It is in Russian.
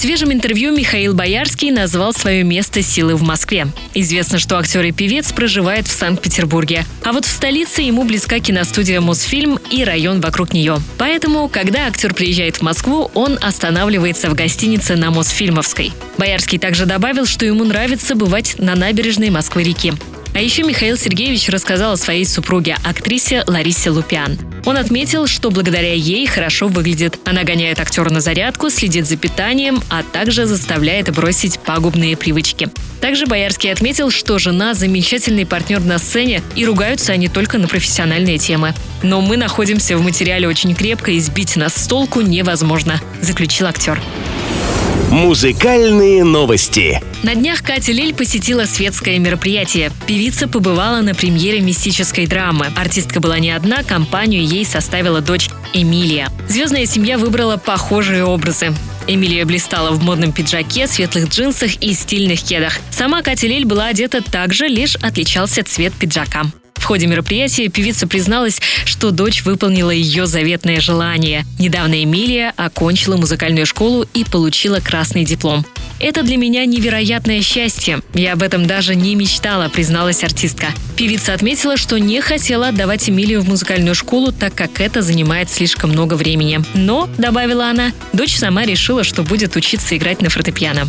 Свежем интервью Михаил Боярский назвал свое место силы в Москве. Известно, что актер и певец проживает в Санкт-Петербурге. А вот в столице ему близка киностудия «Мосфильм» и район вокруг нее. Поэтому, когда актер приезжает в Москву, он останавливается в гостинице на Мосфильмовской. Боярский также добавил, что ему нравится бывать на набережной Москвы-реки. А еще Михаил Сергеевич рассказал о своей супруге, актрисе Ларисе Лупиан. Он отметил, что благодаря ей хорошо выглядит. Она гоняет актера на зарядку, следит за питанием, а также заставляет бросить пагубные привычки. Также Боярский отметил, что жена – замечательный партнер на сцене, и ругаются они только на профессиональные темы. Но мы находимся в материале очень крепко, и сбить нас с толку невозможно, заключил актер. Музыкальные новости. На днях Катя Лель посетила светское мероприятие. Певица побывала на премьере мистической драмы. Артистка была не одна, компанию ей составила дочь Эмилия. Звездная семья выбрала похожие образы. Эмилия блистала в модном пиджаке, светлых джинсах и стильных кедах. Сама Катя Лель была одета так же, лишь отличался цвет пиджака. Ходе мероприятия певица призналась, что дочь выполнила ее заветное желание. Недавно Эмилия окончила музыкальную школу и получила красный диплом. Это для меня невероятное счастье. Я об этом даже не мечтала, призналась артистка. Певица отметила, что не хотела отдавать Эмилию в музыкальную школу, так как это занимает слишком много времени. Но, добавила она, дочь сама решила, что будет учиться играть на фортепиано.